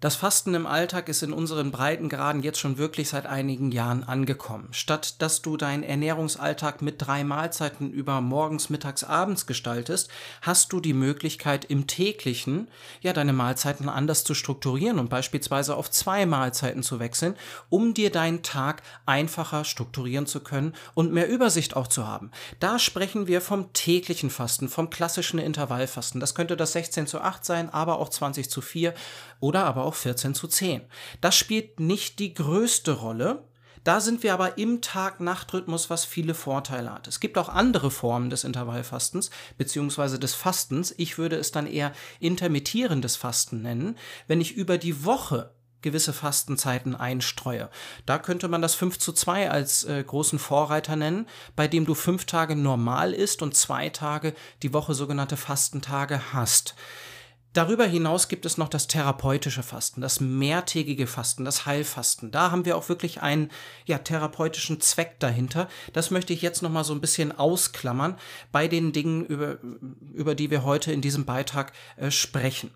Das Fasten im Alltag ist in unseren Breitengraden jetzt schon wirklich seit einigen Jahren angekommen. Statt dass du deinen Ernährungsalltag mit drei Mahlzeiten über morgens, mittags, abends gestaltest, hast du die Möglichkeit im täglichen ja deine Mahlzeiten anders zu strukturieren und beispielsweise auf zwei Mahlzeiten zu wechseln, um dir deinen Tag einfacher strukturieren zu können und mehr Übersicht auch zu haben. Da sprechen wir vom täglichen Fasten, vom klassischen Intervallfasten. Das könnte das 16 zu 8 sein, aber auch 20 zu 4 oder aber auch 14 zu 10. Das spielt nicht die größte Rolle. Da sind wir aber im Tag-Nacht-Rhythmus, was viele Vorteile hat. Es gibt auch andere Formen des Intervallfastens beziehungsweise des Fastens. Ich würde es dann eher intermittierendes Fasten nennen, wenn ich über die Woche gewisse Fastenzeiten einstreue. Da könnte man das 5 zu 2 als äh, großen Vorreiter nennen, bei dem du fünf Tage normal isst und zwei Tage die Woche sogenannte Fastentage hast. Darüber hinaus gibt es noch das therapeutische Fasten, das mehrtägige Fasten, das Heilfasten. Da haben wir auch wirklich einen ja, therapeutischen Zweck dahinter. Das möchte ich jetzt noch mal so ein bisschen ausklammern bei den Dingen, über, über die wir heute in diesem Beitrag äh, sprechen.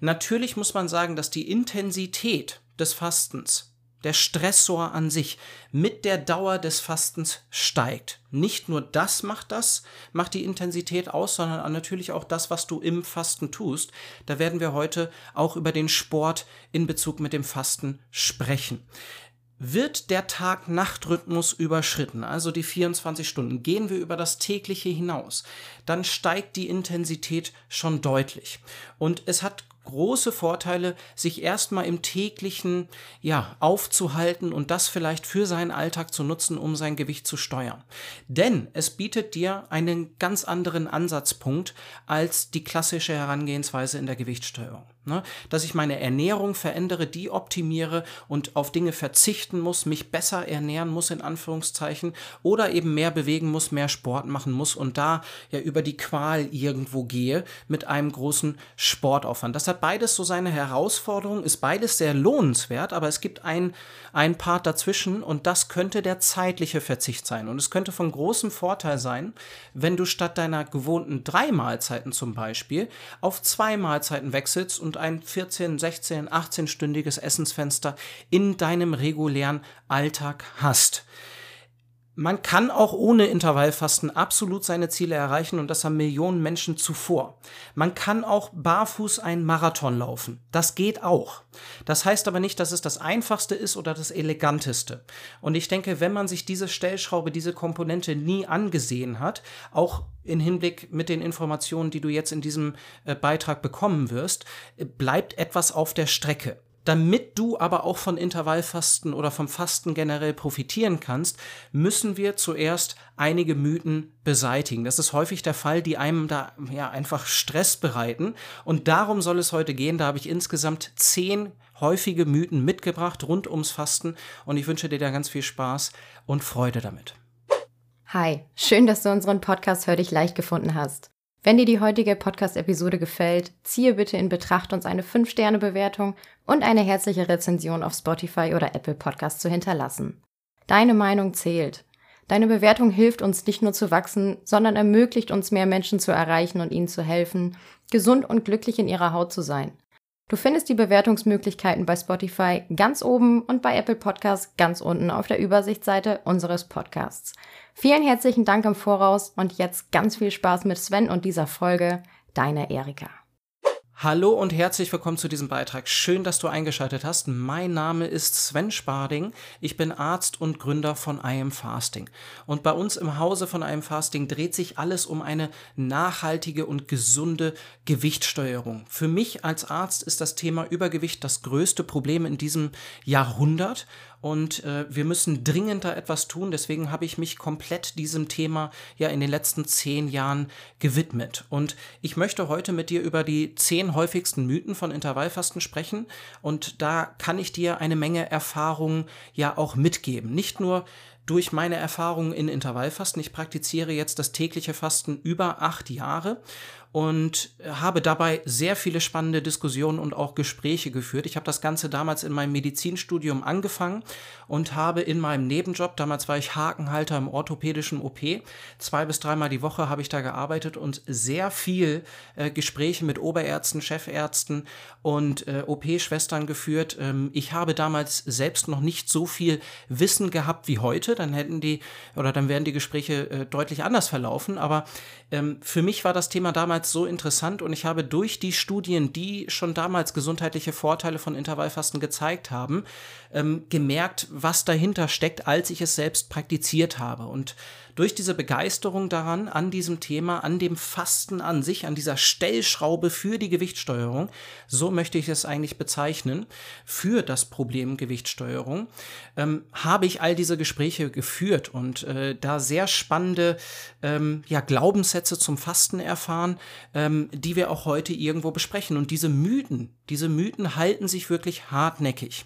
Natürlich muss man sagen, dass die Intensität des Fastens der Stressor an sich mit der Dauer des Fastens steigt. Nicht nur das macht das, macht die Intensität aus, sondern natürlich auch das, was du im Fasten tust. Da werden wir heute auch über den Sport in Bezug mit dem Fasten sprechen. Wird der Tag-Nacht-Rhythmus überschritten, also die 24 Stunden, gehen wir über das tägliche hinaus, dann steigt die Intensität schon deutlich. Und es hat große Vorteile, sich erstmal im täglichen ja aufzuhalten und das vielleicht für seinen Alltag zu nutzen, um sein Gewicht zu steuern. Denn es bietet dir einen ganz anderen Ansatzpunkt als die klassische Herangehensweise in der Gewichtssteuerung. Ne? Dass ich meine Ernährung verändere, die optimiere und auf Dinge verzichten muss, mich besser ernähren muss, in Anführungszeichen, oder eben mehr bewegen muss, mehr Sport machen muss und da ja über die Qual irgendwo gehe mit einem großen Sportaufwand. Das hat beides so seine Herausforderung, ist beides sehr lohnenswert, aber es gibt ein, ein Part dazwischen und das könnte der zeitliche Verzicht sein. Und es könnte von großem Vorteil sein, wenn du statt deiner gewohnten drei Mahlzeiten zum Beispiel auf zwei Mahlzeiten wechselst und ein 14, 16, 18-stündiges Essensfenster in deinem regulären Alltag hast. Man kann auch ohne Intervallfasten absolut seine Ziele erreichen und das haben Millionen Menschen zuvor. Man kann auch barfuß einen Marathon laufen. Das geht auch. Das heißt aber nicht, dass es das einfachste ist oder das eleganteste. Und ich denke, wenn man sich diese Stellschraube, diese Komponente nie angesehen hat, auch in Hinblick mit den Informationen, die du jetzt in diesem äh, Beitrag bekommen wirst, äh, bleibt etwas auf der Strecke. Damit du aber auch von Intervallfasten oder vom Fasten generell profitieren kannst, müssen wir zuerst einige Mythen beseitigen. Das ist häufig der Fall, die einem da ja einfach Stress bereiten. Und darum soll es heute gehen. Da habe ich insgesamt zehn häufige Mythen mitgebracht rund ums Fasten. Und ich wünsche dir da ganz viel Spaß und Freude damit. Hi, schön, dass du unseren Podcast Hör dich leicht gefunden hast. Wenn dir die heutige Podcast-Episode gefällt, ziehe bitte in Betracht, uns eine 5-Sterne-Bewertung und eine herzliche Rezension auf Spotify oder Apple Podcast zu hinterlassen. Deine Meinung zählt. Deine Bewertung hilft uns nicht nur zu wachsen, sondern ermöglicht uns mehr Menschen zu erreichen und ihnen zu helfen, gesund und glücklich in ihrer Haut zu sein. Du findest die Bewertungsmöglichkeiten bei Spotify ganz oben und bei Apple Podcasts ganz unten auf der Übersichtsseite unseres Podcasts. Vielen herzlichen Dank im Voraus und jetzt ganz viel Spaß mit Sven und dieser Folge. Deine Erika. Hallo und herzlich willkommen zu diesem Beitrag. Schön, dass du eingeschaltet hast. Mein Name ist Sven Sparding. Ich bin Arzt und Gründer von I Am Fasting. Und bei uns im Hause von I Am Fasting dreht sich alles um eine nachhaltige und gesunde Gewichtssteuerung. Für mich als Arzt ist das Thema Übergewicht das größte Problem in diesem Jahrhundert und äh, wir müssen dringend da etwas tun. Deswegen habe ich mich komplett diesem Thema ja in den letzten zehn Jahren gewidmet. Und ich möchte heute mit dir über die zehn häufigsten Mythen von Intervallfasten sprechen. Und da kann ich dir eine Menge Erfahrung ja auch mitgeben. Nicht nur durch meine Erfahrungen in Intervallfasten. Ich praktiziere jetzt das tägliche Fasten über acht Jahre und habe dabei sehr viele spannende Diskussionen und auch Gespräche geführt. Ich habe das Ganze damals in meinem Medizinstudium angefangen und habe in meinem Nebenjob, damals war ich Hakenhalter im orthopädischen OP, zwei bis dreimal die Woche habe ich da gearbeitet und sehr viel äh, Gespräche mit Oberärzten, Chefärzten und äh, OP-Schwestern geführt. Ähm, ich habe damals selbst noch nicht so viel Wissen gehabt wie heute, dann hätten die oder dann wären die Gespräche äh, deutlich anders verlaufen, aber ähm, für mich war das Thema damals so interessant und ich habe durch die Studien, die schon damals gesundheitliche Vorteile von Intervallfasten gezeigt haben, ähm, gemerkt, was dahinter steckt, als ich es selbst praktiziert habe. Und durch diese Begeisterung daran, an diesem Thema, an dem Fasten an sich, an dieser Stellschraube für die Gewichtssteuerung, so möchte ich es eigentlich bezeichnen, für das Problem Gewichtssteuerung, ähm, habe ich all diese Gespräche geführt und äh, da sehr spannende ähm, ja, Glaubenssätze zum Fasten erfahren, ähm, die wir auch heute irgendwo besprechen. Und diese Mythen, diese Mythen halten sich wirklich hartnäckig.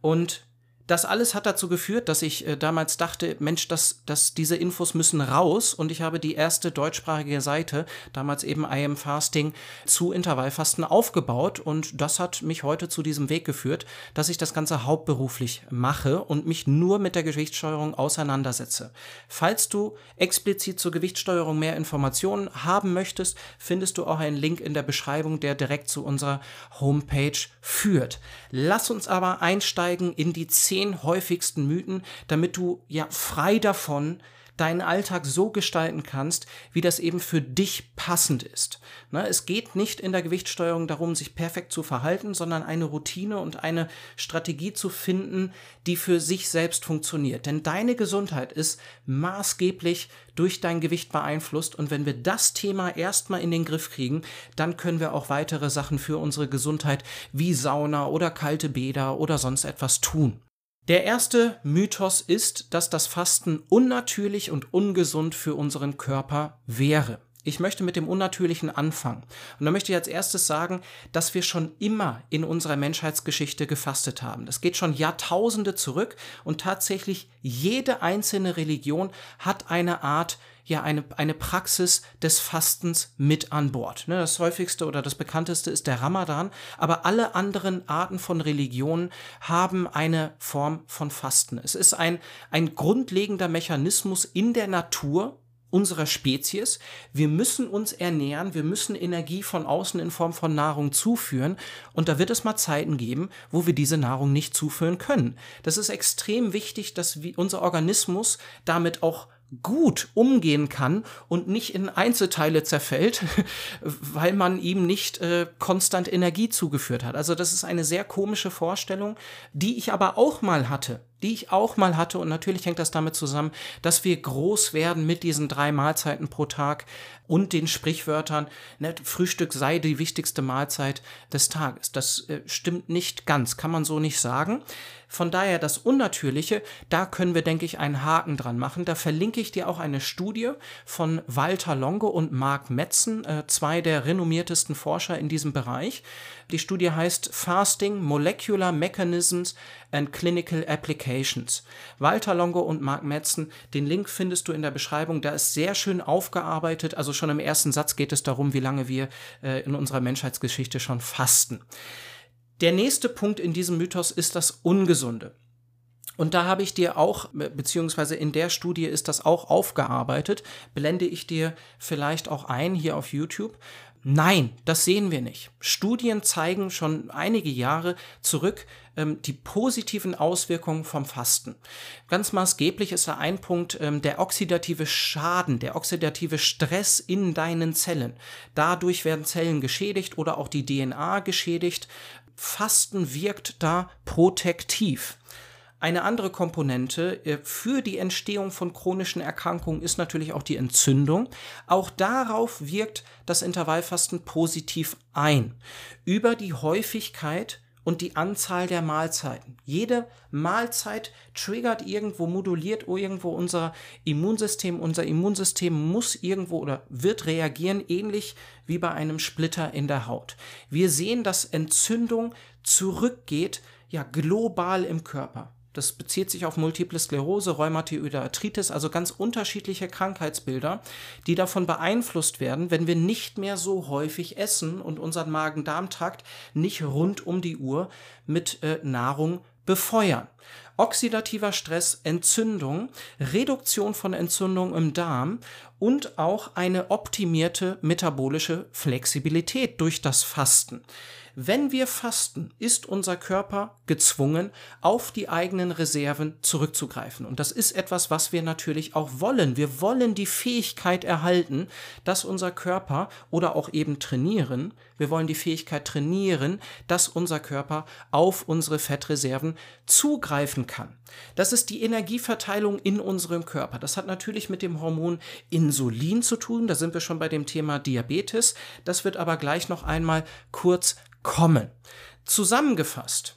Und das alles hat dazu geführt, dass ich äh, damals dachte, Mensch, dass, dass diese Infos müssen raus und ich habe die erste deutschsprachige Seite, damals eben I Am Fasting, zu Intervallfasten aufgebaut und das hat mich heute zu diesem Weg geführt, dass ich das Ganze hauptberuflich mache und mich nur mit der Gewichtssteuerung auseinandersetze. Falls du explizit zur Gewichtssteuerung mehr Informationen haben möchtest, findest du auch einen Link in der Beschreibung, der direkt zu unserer Homepage führt. Lass uns aber einsteigen in die zehn zehn häufigsten Mythen, damit du ja frei davon deinen Alltag so gestalten kannst, wie das eben für dich passend ist. Ne, es geht nicht in der Gewichtssteuerung darum, sich perfekt zu verhalten, sondern eine Routine und eine Strategie zu finden, die für sich selbst funktioniert. Denn deine Gesundheit ist maßgeblich durch dein Gewicht beeinflusst und wenn wir das Thema erstmal in den Griff kriegen, dann können wir auch weitere Sachen für unsere Gesundheit wie Sauna oder kalte Bäder oder sonst etwas tun. Der erste Mythos ist, dass das Fasten unnatürlich und ungesund für unseren Körper wäre. Ich möchte mit dem Unnatürlichen anfangen. Und da möchte ich als erstes sagen, dass wir schon immer in unserer Menschheitsgeschichte gefastet haben. Das geht schon Jahrtausende zurück und tatsächlich jede einzelne Religion hat eine Art ja eine, eine Praxis des Fastens mit an Bord. Ne, das häufigste oder das bekannteste ist der Ramadan, aber alle anderen Arten von Religionen haben eine Form von Fasten. Es ist ein, ein grundlegender Mechanismus in der Natur, unserer Spezies. Wir müssen uns ernähren, wir müssen Energie von außen in Form von Nahrung zuführen und da wird es mal Zeiten geben, wo wir diese Nahrung nicht zuführen können. Das ist extrem wichtig, dass unser Organismus damit auch gut umgehen kann und nicht in Einzelteile zerfällt, weil man ihm nicht äh, konstant Energie zugeführt hat. Also das ist eine sehr komische Vorstellung, die ich aber auch mal hatte die ich auch mal hatte. Und natürlich hängt das damit zusammen, dass wir groß werden mit diesen drei Mahlzeiten pro Tag und den Sprichwörtern, ne, Frühstück sei die wichtigste Mahlzeit des Tages. Das äh, stimmt nicht ganz, kann man so nicht sagen. Von daher das Unnatürliche, da können wir, denke ich, einen Haken dran machen. Da verlinke ich dir auch eine Studie von Walter Longo und Mark Metzen, äh, zwei der renommiertesten Forscher in diesem Bereich. Die Studie heißt Fasting, Molecular Mechanisms and Clinical Applications. Walter Longo und Mark Metzen, den Link findest du in der Beschreibung. Da ist sehr schön aufgearbeitet. Also schon im ersten Satz geht es darum, wie lange wir äh, in unserer Menschheitsgeschichte schon fasten. Der nächste Punkt in diesem Mythos ist das Ungesunde. Und da habe ich dir auch, beziehungsweise in der Studie ist das auch aufgearbeitet, blende ich dir vielleicht auch ein hier auf YouTube. Nein, das sehen wir nicht. Studien zeigen schon einige Jahre zurück ähm, die positiven Auswirkungen vom Fasten. Ganz maßgeblich ist da ein Punkt ähm, der oxidative Schaden, der oxidative Stress in deinen Zellen. Dadurch werden Zellen geschädigt oder auch die DNA geschädigt. Fasten wirkt da protektiv. Eine andere Komponente äh, für die Entstehung von chronischen Erkrankungen ist natürlich auch die Entzündung. Auch darauf wirkt das Intervallfasten positiv ein. Über die Häufigkeit und die Anzahl der Mahlzeiten. Jede Mahlzeit triggert irgendwo, moduliert irgendwo unser Immunsystem. Unser Immunsystem muss irgendwo oder wird reagieren, ähnlich wie bei einem Splitter in der Haut. Wir sehen, dass Entzündung zurückgeht, ja, global im Körper. Das bezieht sich auf Multiple Sklerose, Rheumatoide Arthritis, also ganz unterschiedliche Krankheitsbilder, die davon beeinflusst werden, wenn wir nicht mehr so häufig essen und unseren Magen-Darm-Trakt nicht rund um die Uhr mit äh, Nahrung befeuern. Oxidativer Stress, Entzündung, Reduktion von Entzündung im Darm und auch eine optimierte metabolische Flexibilität durch das Fasten. Wenn wir fasten, ist unser Körper gezwungen, auf die eigenen Reserven zurückzugreifen. Und das ist etwas, was wir natürlich auch wollen. Wir wollen die Fähigkeit erhalten, dass unser Körper oder auch eben trainieren, wir wollen die Fähigkeit trainieren, dass unser Körper auf unsere Fettreserven zugreifen kann. Das ist die Energieverteilung in unserem Körper. Das hat natürlich mit dem Hormon Insulin zu tun. Da sind wir schon bei dem Thema Diabetes. Das wird aber gleich noch einmal kurz kommen. Zusammengefasst.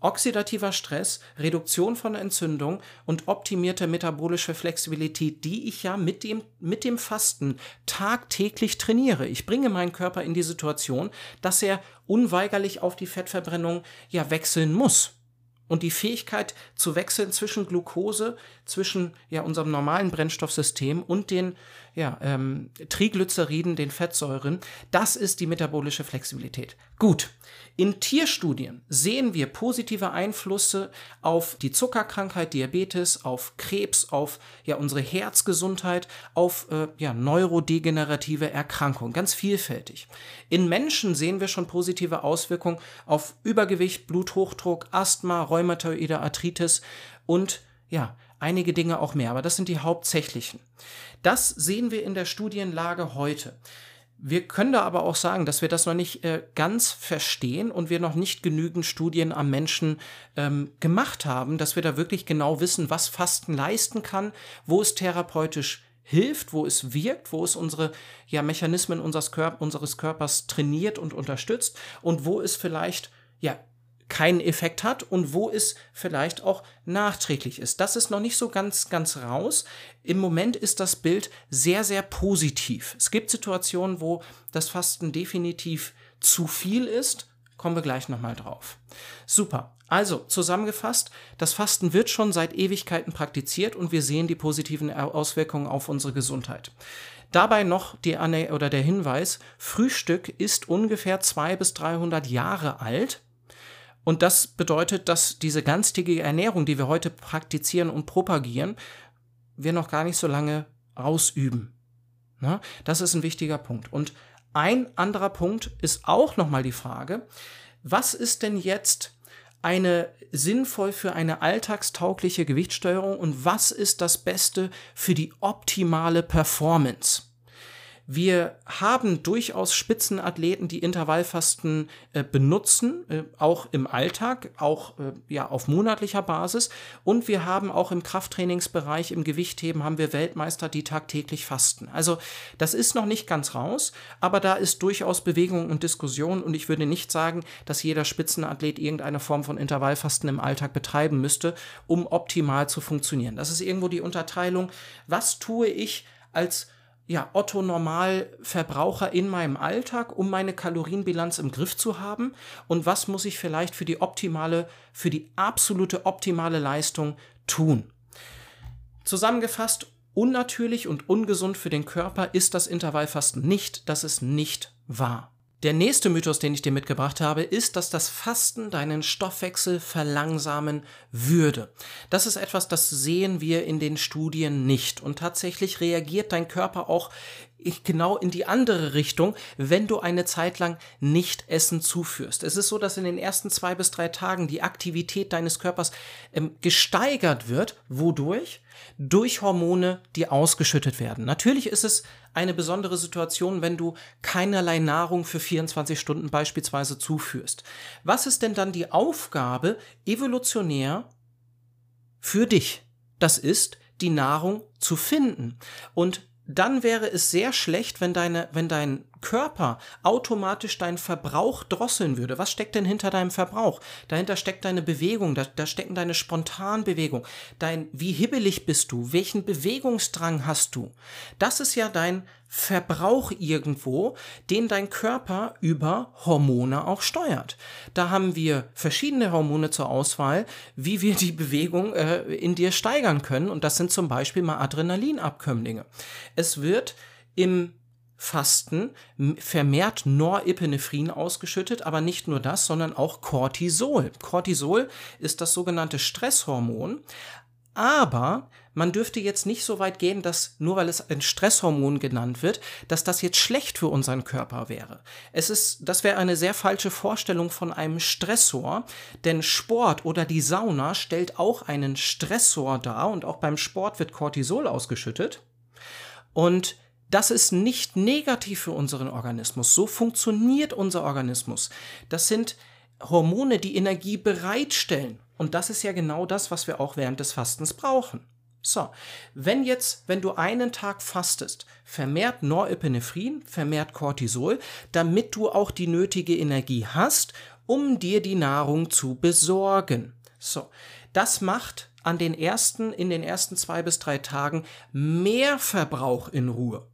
Oxidativer Stress, Reduktion von Entzündung und optimierte metabolische Flexibilität, die ich ja mit dem, mit dem Fasten tagtäglich trainiere. Ich bringe meinen Körper in die Situation, dass er unweigerlich auf die Fettverbrennung ja wechseln muss und die Fähigkeit zu wechseln zwischen Glucose, zwischen ja, unserem normalen Brennstoffsystem und den ja, ähm, Triglyceriden, den Fettsäuren, das ist die metabolische Flexibilität. Gut, in Tierstudien sehen wir positive Einflüsse auf die Zuckerkrankheit, Diabetes, auf Krebs, auf ja, unsere Herzgesundheit, auf äh, ja, neurodegenerative Erkrankungen, ganz vielfältig. In Menschen sehen wir schon positive Auswirkungen auf Übergewicht, Bluthochdruck, Asthma, Rheumatoide Arthritis und ja, einige Dinge auch mehr, aber das sind die hauptsächlichen. Das sehen wir in der Studienlage heute. Wir können da aber auch sagen, dass wir das noch nicht äh, ganz verstehen und wir noch nicht genügend Studien am Menschen ähm, gemacht haben, dass wir da wirklich genau wissen, was Fasten leisten kann, wo es therapeutisch hilft, wo es wirkt, wo es unsere ja, Mechanismen unseres, Körp unseres Körpers trainiert und unterstützt und wo es vielleicht ja keinen Effekt hat und wo es vielleicht auch nachträglich ist. Das ist noch nicht so ganz, ganz raus. Im Moment ist das Bild sehr, sehr positiv. Es gibt Situationen, wo das Fasten definitiv zu viel ist. Kommen wir gleich nochmal drauf. Super. Also, zusammengefasst, das Fasten wird schon seit Ewigkeiten praktiziert und wir sehen die positiven Auswirkungen auf unsere Gesundheit. Dabei noch die Anne oder der Hinweis, Frühstück ist ungefähr 200 bis 300 Jahre alt und das bedeutet, dass diese ganztägige Ernährung, die wir heute praktizieren und propagieren, wir noch gar nicht so lange ausüben. Na, das ist ein wichtiger Punkt. Und ein anderer Punkt ist auch nochmal die Frage, was ist denn jetzt eine sinnvoll für eine alltagstaugliche Gewichtssteuerung und was ist das Beste für die optimale Performance? Wir haben durchaus Spitzenathleten, die Intervallfasten äh, benutzen, äh, auch im Alltag, auch äh, ja auf monatlicher Basis. Und wir haben auch im Krafttrainingsbereich, im Gewichtheben, haben wir Weltmeister, die tagtäglich fasten. Also das ist noch nicht ganz raus, aber da ist durchaus Bewegung und Diskussion. Und ich würde nicht sagen, dass jeder Spitzenathlet irgendeine Form von Intervallfasten im Alltag betreiben müsste, um optimal zu funktionieren. Das ist irgendwo die Unterteilung. Was tue ich als ja, Otto Normalverbraucher in meinem Alltag, um meine Kalorienbilanz im Griff zu haben und was muss ich vielleicht für die optimale, für die absolute optimale Leistung tun. Zusammengefasst, unnatürlich und ungesund für den Körper ist das Intervallfasten nicht, das ist nicht wahr. Der nächste Mythos, den ich dir mitgebracht habe, ist, dass das Fasten deinen Stoffwechsel verlangsamen würde. Das ist etwas, das sehen wir in den Studien nicht. Und tatsächlich reagiert dein Körper auch genau in die andere Richtung, wenn du eine Zeit lang nicht Essen zuführst. Es ist so, dass in den ersten zwei bis drei Tagen die Aktivität deines Körpers ähm, gesteigert wird. Wodurch? Durch Hormone, die ausgeschüttet werden. Natürlich ist es eine besondere Situation, wenn du keinerlei Nahrung für 24 Stunden beispielsweise zuführst. Was ist denn dann die Aufgabe evolutionär für dich? Das ist, die Nahrung zu finden. Und dann wäre es sehr schlecht, wenn deine, wenn dein Körper automatisch deinen Verbrauch drosseln würde. Was steckt denn hinter deinem Verbrauch? Dahinter steckt deine Bewegung, da, da stecken deine Spontanbewegung, dein, wie hibbelig bist du, welchen Bewegungsdrang hast du? Das ist ja dein Verbrauch irgendwo, den dein Körper über Hormone auch steuert. Da haben wir verschiedene Hormone zur Auswahl, wie wir die Bewegung äh, in dir steigern können. Und das sind zum Beispiel mal Adrenalinabkömmlinge. Es wird im Fasten vermehrt Norepinephren ausgeschüttet, aber nicht nur das, sondern auch Cortisol. Cortisol ist das sogenannte Stresshormon, aber man dürfte jetzt nicht so weit gehen, dass nur weil es ein Stresshormon genannt wird, dass das jetzt schlecht für unseren Körper wäre. Es ist, das wäre eine sehr falsche Vorstellung von einem Stressor, denn Sport oder die Sauna stellt auch einen Stressor dar und auch beim Sport wird Cortisol ausgeschüttet. Und das ist nicht negativ für unseren Organismus. So funktioniert unser Organismus. Das sind Hormone, die Energie bereitstellen. Und das ist ja genau das, was wir auch während des Fastens brauchen. So, wenn jetzt, wenn du einen Tag fastest, vermehrt Norepinephren, vermehrt Cortisol, damit du auch die nötige Energie hast, um dir die Nahrung zu besorgen. So, das macht an den ersten, in den ersten zwei bis drei Tagen mehr Verbrauch in Ruhe.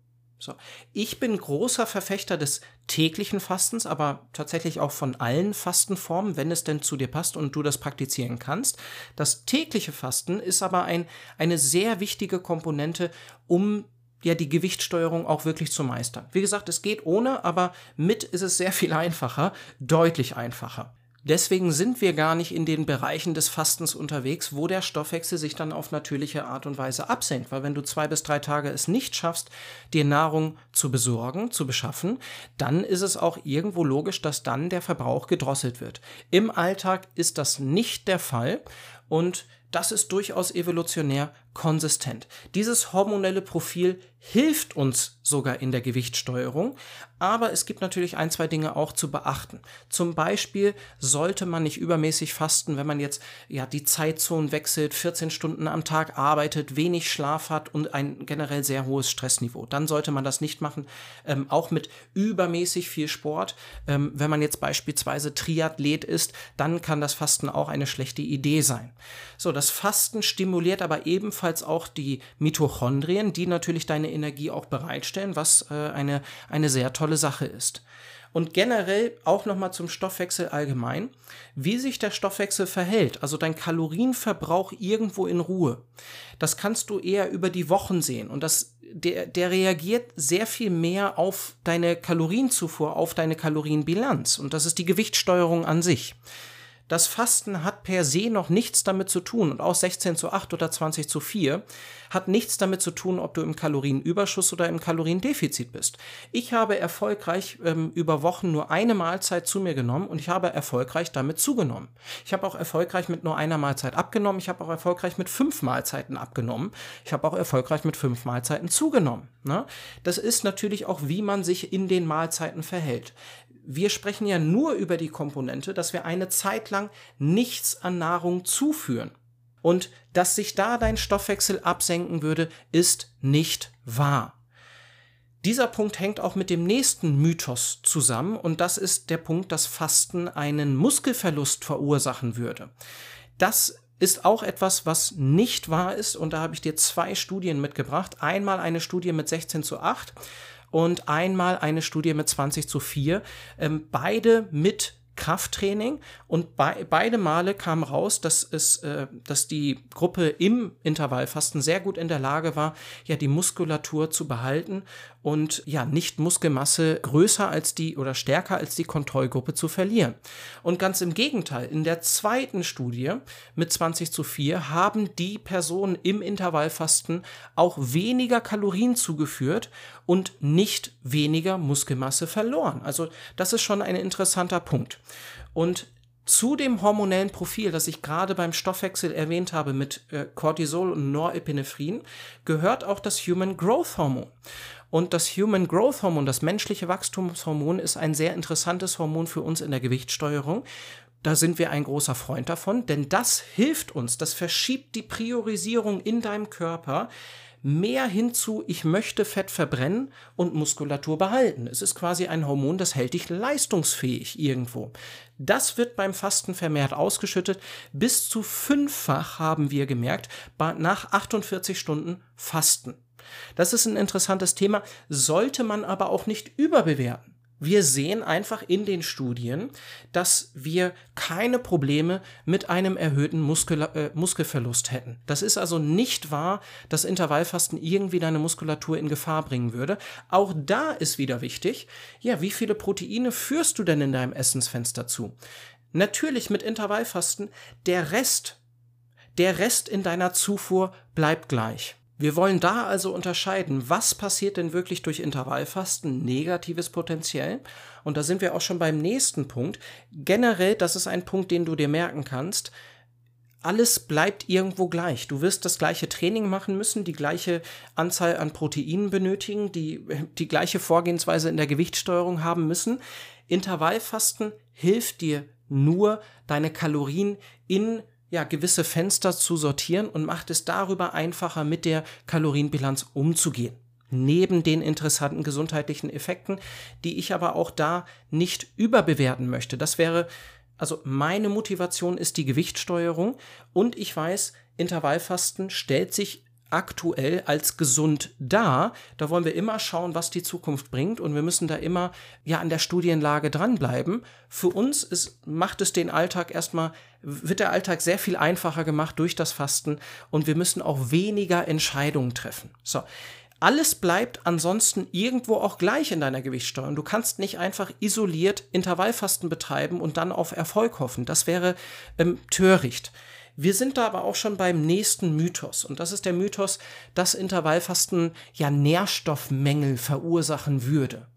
So. Ich bin großer Verfechter des täglichen Fastens, aber tatsächlich auch von allen Fastenformen, wenn es denn zu dir passt und du das praktizieren kannst. Das tägliche Fasten ist aber ein, eine sehr wichtige Komponente, um ja die Gewichtssteuerung auch wirklich zu meistern. Wie gesagt, es geht ohne, aber mit ist es sehr viel einfacher, deutlich einfacher. Deswegen sind wir gar nicht in den Bereichen des Fastens unterwegs, wo der Stoffwechsel sich dann auf natürliche Art und Weise absenkt. Weil wenn du zwei bis drei Tage es nicht schaffst, dir Nahrung zu besorgen, zu beschaffen, dann ist es auch irgendwo logisch, dass dann der Verbrauch gedrosselt wird. Im Alltag ist das nicht der Fall und das ist durchaus evolutionär konsistent. Dieses hormonelle Profil hilft uns sogar in der Gewichtssteuerung, aber es gibt natürlich ein, zwei Dinge auch zu beachten. Zum Beispiel sollte man nicht übermäßig fasten, wenn man jetzt ja die Zeitzonen wechselt, 14 Stunden am Tag arbeitet, wenig Schlaf hat und ein generell sehr hohes Stressniveau. Dann sollte man das nicht machen, ähm, auch mit übermäßig viel Sport. Ähm, wenn man jetzt beispielsweise Triathlet ist, dann kann das Fasten auch eine schlechte Idee sein. So, das Fasten stimuliert aber ebenfalls auch die Mitochondrien, die natürlich deine Energie auch bereitstellen, was äh, eine, eine sehr tolle Sache ist. Und generell auch nochmal zum Stoffwechsel allgemein, wie sich der Stoffwechsel verhält, also dein Kalorienverbrauch irgendwo in Ruhe. Das kannst du eher über die Wochen sehen und das, der, der reagiert sehr viel mehr auf deine Kalorienzufuhr, auf deine Kalorienbilanz und das ist die Gewichtssteuerung an sich. Das Fasten hat per se noch nichts damit zu tun und auch 16 zu 8 oder 20 zu 4 hat nichts damit zu tun, ob du im Kalorienüberschuss oder im Kaloriendefizit bist. Ich habe erfolgreich ähm, über Wochen nur eine Mahlzeit zu mir genommen und ich habe erfolgreich damit zugenommen. Ich habe auch erfolgreich mit nur einer Mahlzeit abgenommen. Ich habe auch erfolgreich mit fünf Mahlzeiten abgenommen. Ich habe auch erfolgreich mit fünf Mahlzeiten zugenommen. Ne? Das ist natürlich auch, wie man sich in den Mahlzeiten verhält wir sprechen ja nur über die Komponente, dass wir eine Zeit lang nichts an Nahrung zuführen. Und dass sich da dein Stoffwechsel absenken würde, ist nicht wahr. Dieser Punkt hängt auch mit dem nächsten Mythos zusammen und das ist der Punkt, dass Fasten einen Muskelverlust verursachen würde. Das ist auch etwas, was nicht wahr ist und da habe ich dir zwei Studien mitgebracht. Einmal eine Studie mit 16 zu 8 und einmal eine Studie mit 20 zu 4. Ähm, beide mit Krafttraining und bei, beide Male kam raus, dass es, äh, dass die Gruppe im Intervallfasten sehr gut in der Lage war, ja die Muskulatur zu behalten und ja nicht Muskelmasse größer als die oder stärker als die Kontrollgruppe zu verlieren. Und ganz im Gegenteil, in der zweiten Studie mit 20 zu 4 haben die Personen im Intervallfasten auch weniger Kalorien zugeführt und nicht weniger Muskelmasse verloren. Also das ist schon ein interessanter Punkt. Und zu dem hormonellen Profil, das ich gerade beim Stoffwechsel erwähnt habe mit äh, Cortisol und Norepinephren, gehört auch das Human Growth Hormon. Und das Human Growth Hormon, das menschliche Wachstumshormon, ist ein sehr interessantes Hormon für uns in der Gewichtssteuerung. Da sind wir ein großer Freund davon, denn das hilft uns, das verschiebt die Priorisierung in deinem Körper mehr hinzu, ich möchte Fett verbrennen und Muskulatur behalten. Es ist quasi ein Hormon, das hält dich leistungsfähig irgendwo. Das wird beim Fasten vermehrt ausgeschüttet. Bis zu fünffach haben wir gemerkt, nach 48 Stunden Fasten. Das ist ein interessantes Thema, sollte man aber auch nicht überbewerten. Wir sehen einfach in den Studien, dass wir keine Probleme mit einem erhöhten Muskel, äh, Muskelverlust hätten. Das ist also nicht wahr, dass Intervallfasten irgendwie deine Muskulatur in Gefahr bringen würde. Auch da ist wieder wichtig, ja, wie viele Proteine führst du denn in deinem Essensfenster zu? Natürlich mit Intervallfasten, der Rest, der Rest in deiner Zufuhr bleibt gleich. Wir wollen da also unterscheiden, was passiert denn wirklich durch Intervallfasten, negatives potenziell. Und da sind wir auch schon beim nächsten Punkt. Generell, das ist ein Punkt, den du dir merken kannst. Alles bleibt irgendwo gleich. Du wirst das gleiche Training machen müssen, die gleiche Anzahl an Proteinen benötigen, die, die gleiche Vorgehensweise in der Gewichtssteuerung haben müssen. Intervallfasten hilft dir nur, deine Kalorien in ja, gewisse Fenster zu sortieren und macht es darüber einfacher, mit der Kalorienbilanz umzugehen. Neben den interessanten gesundheitlichen Effekten, die ich aber auch da nicht überbewerten möchte. Das wäre, also meine Motivation ist die Gewichtssteuerung und ich weiß, Intervallfasten stellt sich aktuell als gesund dar. Da wollen wir immer schauen, was die Zukunft bringt und wir müssen da immer ja an der Studienlage dranbleiben. Für uns ist, macht es den Alltag erstmal, wird der Alltag sehr viel einfacher gemacht durch das Fasten und wir müssen auch weniger Entscheidungen treffen. So. Alles bleibt ansonsten irgendwo auch gleich in deiner Gewichtssteuerung. Du kannst nicht einfach isoliert Intervallfasten betreiben und dann auf Erfolg hoffen. Das wäre ähm, töricht. Wir sind da aber auch schon beim nächsten Mythos. Und das ist der Mythos, dass Intervallfasten ja Nährstoffmängel verursachen würde.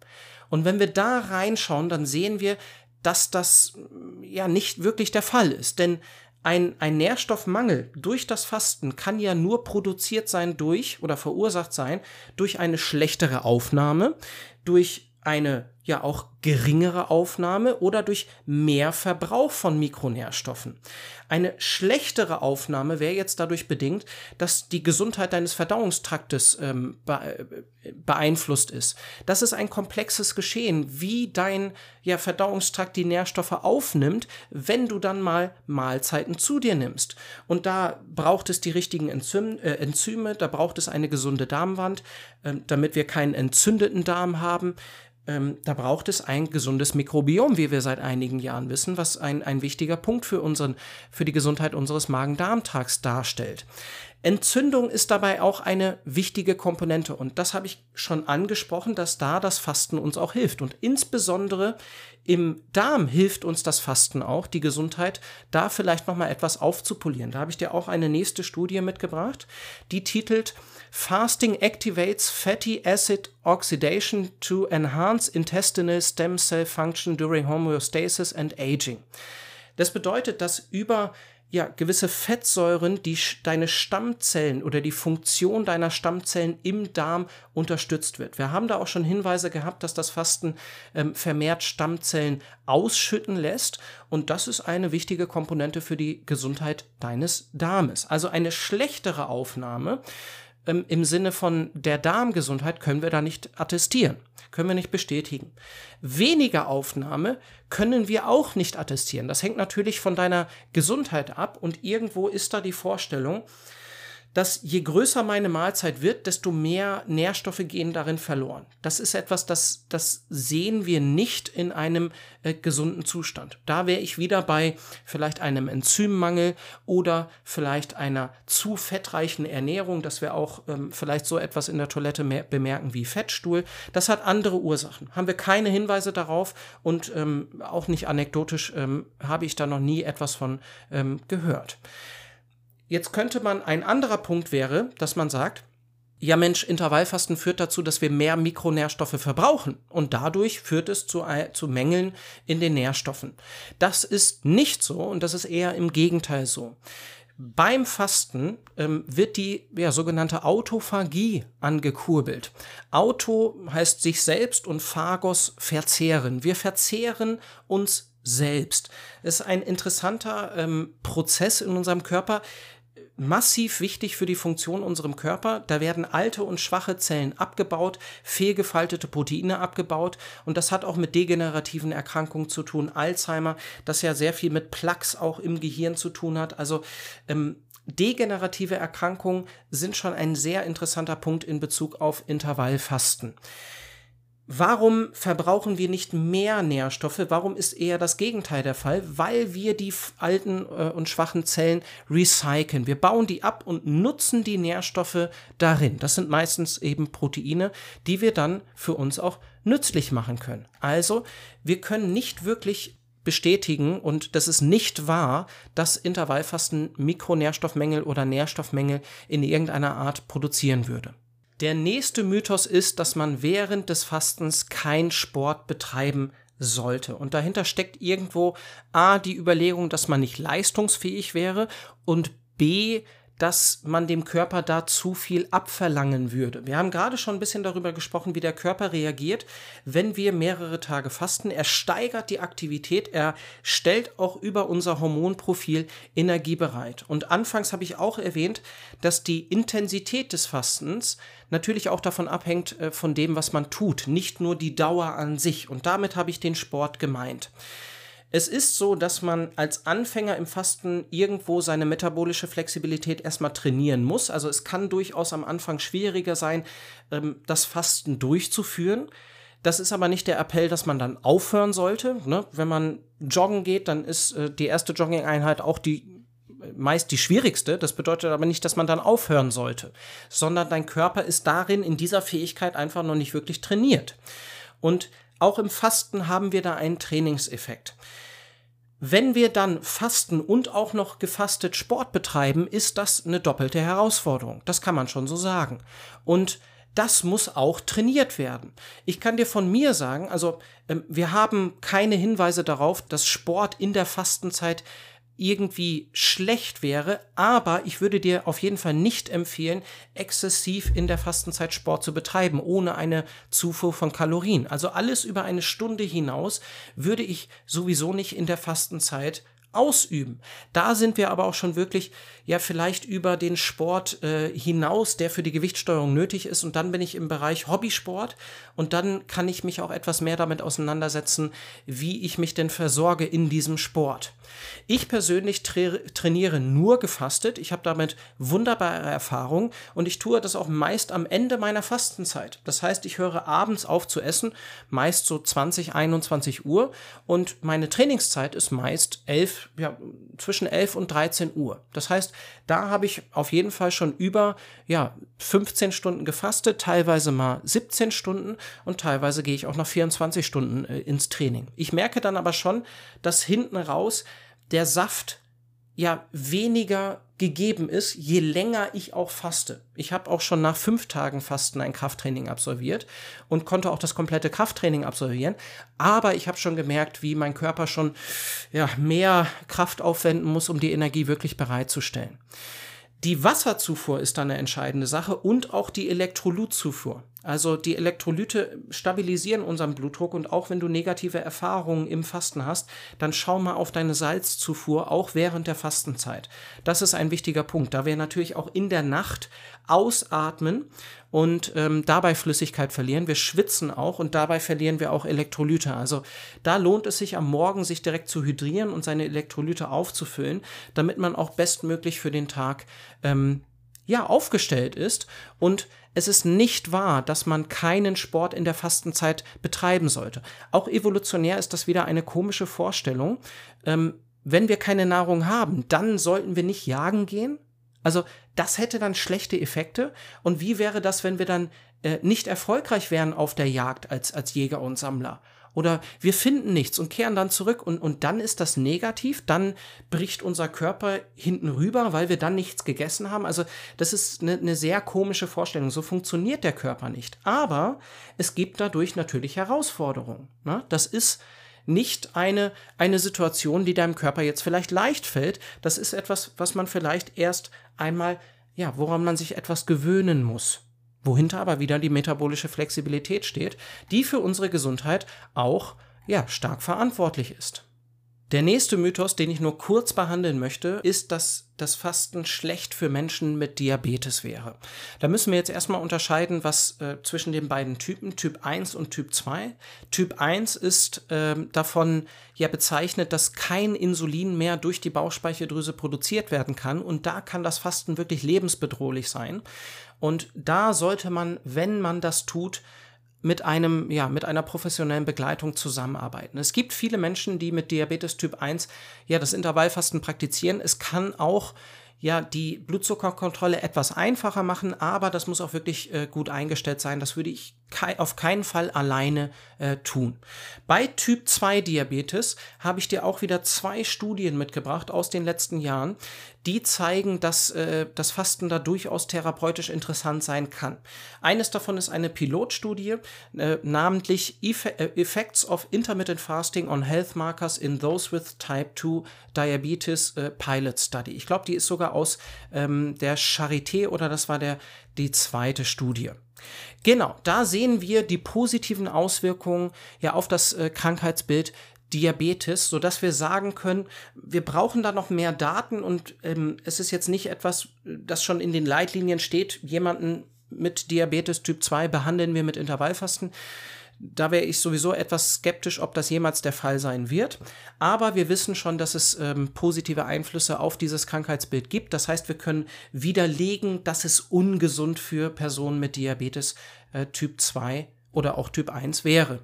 Und wenn wir da reinschauen, dann sehen wir, dass das ja nicht wirklich der Fall ist. Denn ein, ein Nährstoffmangel durch das Fasten kann ja nur produziert sein durch oder verursacht sein durch eine schlechtere Aufnahme, durch eine ja auch geringere Aufnahme oder durch mehr Verbrauch von Mikronährstoffen. Eine schlechtere Aufnahme wäre jetzt dadurch bedingt, dass die Gesundheit deines Verdauungstraktes ähm, beeinflusst ist. Das ist ein komplexes Geschehen, wie dein ja, Verdauungstrakt die Nährstoffe aufnimmt, wenn du dann mal Mahlzeiten zu dir nimmst. Und da braucht es die richtigen Enzym, äh, Enzyme, da braucht es eine gesunde Darmwand, äh, damit wir keinen entzündeten Darm haben ähm, da braucht es ein gesundes Mikrobiom, wie wir seit einigen Jahren wissen, was ein, ein wichtiger Punkt für, unseren, für die Gesundheit unseres Magen-Darm-Tags darstellt. Entzündung ist dabei auch eine wichtige Komponente und das habe ich schon angesprochen, dass da das Fasten uns auch hilft und insbesondere im Darm hilft uns das Fasten auch, die Gesundheit da vielleicht noch mal etwas aufzupolieren. Da habe ich dir auch eine nächste Studie mitgebracht, die titelt Fasting activates fatty acid oxidation to enhance intestinal stem cell function during homeostasis and aging. Das bedeutet, dass über ja, gewisse Fettsäuren, die deine Stammzellen oder die Funktion deiner Stammzellen im Darm unterstützt wird. Wir haben da auch schon Hinweise gehabt, dass das Fasten ähm, vermehrt Stammzellen ausschütten lässt und das ist eine wichtige Komponente für die Gesundheit deines Darmes. Also eine schlechtere Aufnahme ähm, im Sinne von der Darmgesundheit können wir da nicht attestieren, können wir nicht bestätigen. Weniger Aufnahme können wir auch nicht attestieren. Das hängt natürlich von deiner Gesundheit ab und irgendwo ist da die Vorstellung, dass je größer meine Mahlzeit wird, desto mehr Nährstoffe gehen darin verloren. Das ist etwas, das, das sehen wir nicht in einem äh, gesunden Zustand. Da wäre ich wieder bei vielleicht einem Enzymmangel oder vielleicht einer zu fettreichen Ernährung, dass wir auch ähm, vielleicht so etwas in der Toilette bemerken wie Fettstuhl. Das hat andere Ursachen. Haben wir keine Hinweise darauf und ähm, auch nicht anekdotisch ähm, habe ich da noch nie etwas von ähm, gehört. Jetzt könnte man, ein anderer Punkt wäre, dass man sagt, ja Mensch, Intervallfasten führt dazu, dass wir mehr Mikronährstoffe verbrauchen und dadurch führt es zu, zu Mängeln in den Nährstoffen. Das ist nicht so und das ist eher im Gegenteil so. Beim Fasten ähm, wird die ja, sogenannte Autophagie angekurbelt. Auto heißt sich selbst und Phagos verzehren. Wir verzehren uns selbst. Es ist ein interessanter ähm, Prozess in unserem Körper, massiv wichtig für die Funktion unserem Körper. Da werden alte und schwache Zellen abgebaut, fehlgefaltete Proteine abgebaut und das hat auch mit degenerativen Erkrankungen zu tun. Alzheimer, das ja sehr viel mit Plaques auch im Gehirn zu tun hat. Also ähm, degenerative Erkrankungen sind schon ein sehr interessanter Punkt in Bezug auf Intervallfasten. Warum verbrauchen wir nicht mehr Nährstoffe? Warum ist eher das Gegenteil der Fall? Weil wir die alten äh, und schwachen Zellen recyceln. Wir bauen die ab und nutzen die Nährstoffe darin. Das sind meistens eben Proteine, die wir dann für uns auch nützlich machen können. Also, wir können nicht wirklich bestätigen und das ist nicht wahr, dass Intervallfasten Mikronährstoffmängel oder Nährstoffmängel in irgendeiner Art produzieren würde. Der nächste Mythos ist, dass man während des Fastens kein Sport betreiben sollte. Und dahinter steckt irgendwo A, die Überlegung, dass man nicht leistungsfähig wäre und B, dass man dem Körper da zu viel abverlangen würde. Wir haben gerade schon ein bisschen darüber gesprochen, wie der Körper reagiert, wenn wir mehrere Tage fasten. Er steigert die Aktivität, er stellt auch über unser Hormonprofil Energie bereit. Und anfangs habe ich auch erwähnt, dass die Intensität des Fastens natürlich auch davon abhängt äh, von dem, was man tut, nicht nur die Dauer an sich. Und damit habe ich den Sport gemeint. Es ist so, dass man als Anfänger im Fasten irgendwo seine metabolische Flexibilität erstmal trainieren muss. Also es kann durchaus am Anfang schwieriger sein, ähm, das Fasten durchzuführen. Das ist aber nicht der Appell, dass man dann aufhören sollte. Ne? Wenn man joggen geht, dann ist äh, die erste Jogging-Einheit auch die meist die schwierigste. Das bedeutet aber nicht, dass man dann aufhören sollte, sondern dein Körper ist darin in dieser Fähigkeit einfach noch nicht wirklich trainiert. Und auch im Fasten haben wir da einen Trainingseffekt. Wenn wir dann fasten und auch noch gefastet Sport betreiben, ist das eine doppelte Herausforderung. Das kann man schon so sagen. Und das muss auch trainiert werden. Ich kann dir von mir sagen, also ähm, wir haben keine Hinweise darauf, dass Sport in der Fastenzeit irgendwie schlecht wäre, aber ich würde dir auf jeden Fall nicht empfehlen, exzessiv in der Fastenzeit Sport zu betreiben, ohne eine Zufuhr von Kalorien. Also alles über eine Stunde hinaus würde ich sowieso nicht in der Fastenzeit ausüben. Da sind wir aber auch schon wirklich ja vielleicht über den Sport äh, hinaus, der für die Gewichtssteuerung nötig ist. Und dann bin ich im Bereich Hobbysport und dann kann ich mich auch etwas mehr damit auseinandersetzen, wie ich mich denn versorge in diesem Sport. Ich persönlich tra trainiere nur gefastet. Ich habe damit wunderbare Erfahrungen und ich tue das auch meist am Ende meiner Fastenzeit. Das heißt, ich höre abends auf zu essen, meist so 20, 21 Uhr und meine Trainingszeit ist meist 11, ja, zwischen 11 und 13 Uhr. Das heißt, da habe ich auf jeden Fall schon über ja, 15 Stunden gefastet, teilweise mal 17 Stunden und teilweise gehe ich auch nach 24 Stunden äh, ins Training. Ich merke dann aber schon, dass hinten raus der Saft ja weniger gegeben ist, je länger ich auch faste. Ich habe auch schon nach fünf Tagen Fasten ein Krafttraining absolviert und konnte auch das komplette Krafttraining absolvieren. Aber ich habe schon gemerkt, wie mein Körper schon ja, mehr Kraft aufwenden muss, um die Energie wirklich bereitzustellen. Die Wasserzufuhr ist dann eine entscheidende Sache und auch die Elektrolytzufuhr. Also die Elektrolyte stabilisieren unseren Blutdruck und auch wenn du negative Erfahrungen im Fasten hast, dann schau mal auf deine Salzzufuhr auch während der Fastenzeit. Das ist ein wichtiger Punkt, da wir natürlich auch in der Nacht ausatmen und ähm, dabei Flüssigkeit verlieren. Wir schwitzen auch und dabei verlieren wir auch Elektrolyte. Also da lohnt es sich am Morgen, sich direkt zu hydrieren und seine Elektrolyte aufzufüllen, damit man auch bestmöglich für den Tag ähm, ja, aufgestellt ist. Und es ist nicht wahr, dass man keinen Sport in der Fastenzeit betreiben sollte. Auch evolutionär ist das wieder eine komische Vorstellung. Ähm, wenn wir keine Nahrung haben, dann sollten wir nicht jagen gehen. Also das hätte dann schlechte Effekte. Und wie wäre das, wenn wir dann äh, nicht erfolgreich wären auf der Jagd als, als Jäger und Sammler? Oder wir finden nichts und kehren dann zurück und, und dann ist das negativ, dann bricht unser Körper hinten rüber, weil wir dann nichts gegessen haben. Also das ist eine, eine sehr komische Vorstellung. So funktioniert der Körper nicht. Aber es gibt dadurch natürlich Herausforderungen. Ne? Das ist nicht eine, eine Situation, die deinem Körper jetzt vielleicht leicht fällt. Das ist etwas, was man vielleicht erst einmal, ja, woran man sich etwas gewöhnen muss wohinter aber wieder die metabolische Flexibilität steht, die für unsere Gesundheit auch ja, stark verantwortlich ist. Der nächste Mythos, den ich nur kurz behandeln möchte, ist, dass das Fasten schlecht für Menschen mit Diabetes wäre. Da müssen wir jetzt erstmal unterscheiden, was äh, zwischen den beiden Typen, Typ 1 und Typ 2. Typ 1 ist äh, davon ja bezeichnet, dass kein Insulin mehr durch die Bauchspeicheldrüse produziert werden kann und da kann das Fasten wirklich lebensbedrohlich sein. Und da sollte man, wenn man das tut, mit einem, ja, mit einer professionellen Begleitung zusammenarbeiten. Es gibt viele Menschen, die mit Diabetes Typ 1 ja das Intervallfasten praktizieren. Es kann auch ja die Blutzuckerkontrolle etwas einfacher machen, aber das muss auch wirklich äh, gut eingestellt sein. Das würde ich auf keinen Fall alleine äh, tun. Bei Typ 2 Diabetes habe ich dir auch wieder zwei Studien mitgebracht aus den letzten Jahren, die zeigen, dass äh, das Fasten da durchaus therapeutisch interessant sein kann. Eines davon ist eine Pilotstudie, äh, namentlich äh, Effects of Intermittent Fasting on Health Markers in Those with Type 2 Diabetes äh, Pilot Study. Ich glaube, die ist sogar aus ähm, der Charité oder das war der, die zweite Studie. Genau, da sehen wir die positiven Auswirkungen ja auf das äh, Krankheitsbild Diabetes, so dass wir sagen können, wir brauchen da noch mehr Daten und ähm, es ist jetzt nicht etwas, das schon in den Leitlinien steht, jemanden mit Diabetes Typ 2 behandeln wir mit Intervallfasten. Da wäre ich sowieso etwas skeptisch, ob das jemals der Fall sein wird. Aber wir wissen schon, dass es ähm, positive Einflüsse auf dieses Krankheitsbild gibt. Das heißt, wir können widerlegen, dass es ungesund für Personen mit Diabetes äh, Typ 2 oder auch Typ 1 wäre.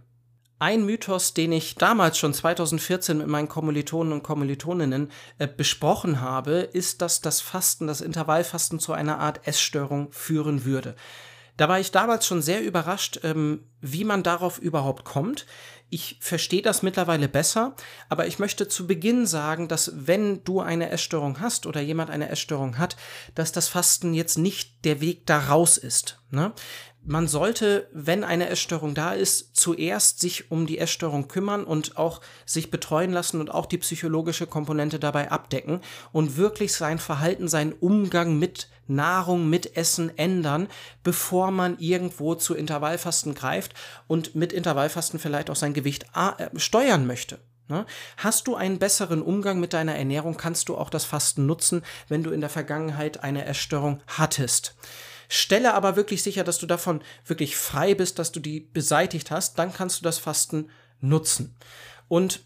Ein Mythos, den ich damals schon 2014 mit meinen Kommilitonen und Kommilitoninnen äh, besprochen habe, ist, dass das Fasten, das Intervallfasten zu einer Art Essstörung führen würde. Da war ich damals schon sehr überrascht, ähm, wie man darauf überhaupt kommt. Ich verstehe das mittlerweile besser, aber ich möchte zu Beginn sagen, dass wenn du eine Essstörung hast oder jemand eine Essstörung hat, dass das Fasten jetzt nicht der Weg daraus ist. Ne? Man sollte, wenn eine Essstörung da ist, zuerst sich um die Essstörung kümmern und auch sich betreuen lassen und auch die psychologische Komponente dabei abdecken und wirklich sein Verhalten, seinen Umgang mit Nahrung, mit Essen ändern, bevor man irgendwo zu Intervallfasten greift und mit Intervallfasten vielleicht auch sein Gewicht äh, steuern möchte. Ne? Hast du einen besseren Umgang mit deiner Ernährung, kannst du auch das Fasten nutzen, wenn du in der Vergangenheit eine Essstörung hattest. Stelle aber wirklich sicher, dass du davon wirklich frei bist, dass du die beseitigt hast, dann kannst du das Fasten nutzen. Und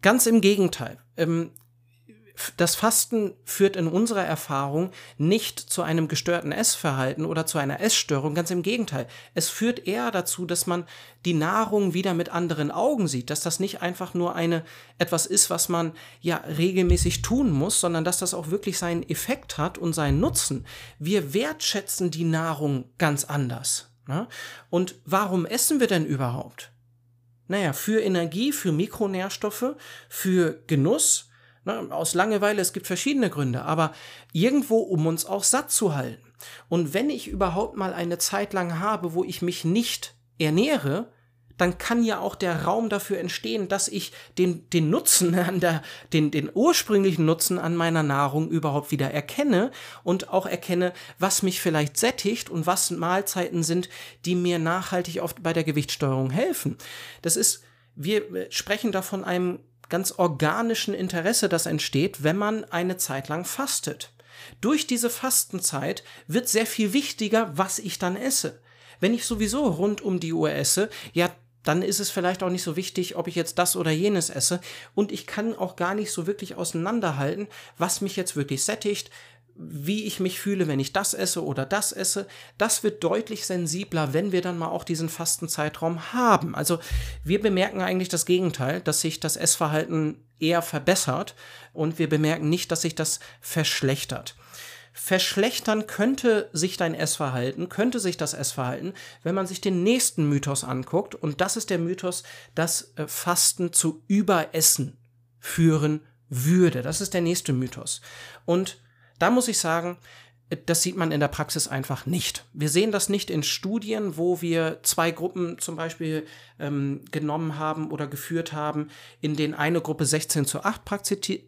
ganz im Gegenteil, ähm, das Fasten führt in unserer Erfahrung nicht zu einem gestörten Essverhalten oder zu einer Essstörung, ganz im Gegenteil. Es führt eher dazu, dass man die Nahrung wieder mit anderen Augen sieht, dass das nicht einfach nur eine etwas ist, was man ja regelmäßig tun muss, sondern dass das auch wirklich seinen Effekt hat und seinen Nutzen. Wir wertschätzen die Nahrung ganz anders. Ne? Und warum essen wir denn überhaupt? Naja, für Energie, für Mikronährstoffe, für Genuss, Ne, aus Langeweile, es gibt verschiedene Gründe, aber irgendwo, um uns auch satt zu halten. Und wenn ich überhaupt mal eine Zeit lang habe, wo ich mich nicht ernähre, dann kann ja auch der Raum dafür entstehen, dass ich den, den Nutzen an der, den, den ursprünglichen Nutzen an meiner Nahrung überhaupt wieder erkenne und auch erkenne, was mich vielleicht sättigt und was Mahlzeiten sind, die mir nachhaltig oft bei der Gewichtssteuerung helfen. Das ist, wir sprechen da von einem ganz organischen Interesse, das entsteht, wenn man eine Zeit lang fastet. Durch diese Fastenzeit wird sehr viel wichtiger, was ich dann esse. Wenn ich sowieso rund um die Uhr esse, ja, dann ist es vielleicht auch nicht so wichtig, ob ich jetzt das oder jenes esse. Und ich kann auch gar nicht so wirklich auseinanderhalten, was mich jetzt wirklich sättigt, wie ich mich fühle, wenn ich das esse oder das esse, das wird deutlich sensibler, wenn wir dann mal auch diesen Fastenzeitraum haben. Also wir bemerken eigentlich das Gegenteil, dass sich das Essverhalten eher verbessert und wir bemerken nicht, dass sich das verschlechtert. Verschlechtern könnte sich dein Essverhalten, könnte sich das Essverhalten, wenn man sich den nächsten Mythos anguckt. Und das ist der Mythos, dass äh, Fasten zu Überessen führen würde. Das ist der nächste Mythos. Und da muss ich sagen, das sieht man in der Praxis einfach nicht. Wir sehen das nicht in Studien, wo wir zwei Gruppen zum Beispiel ähm, genommen haben oder geführt haben, in denen eine Gruppe 16 zu 8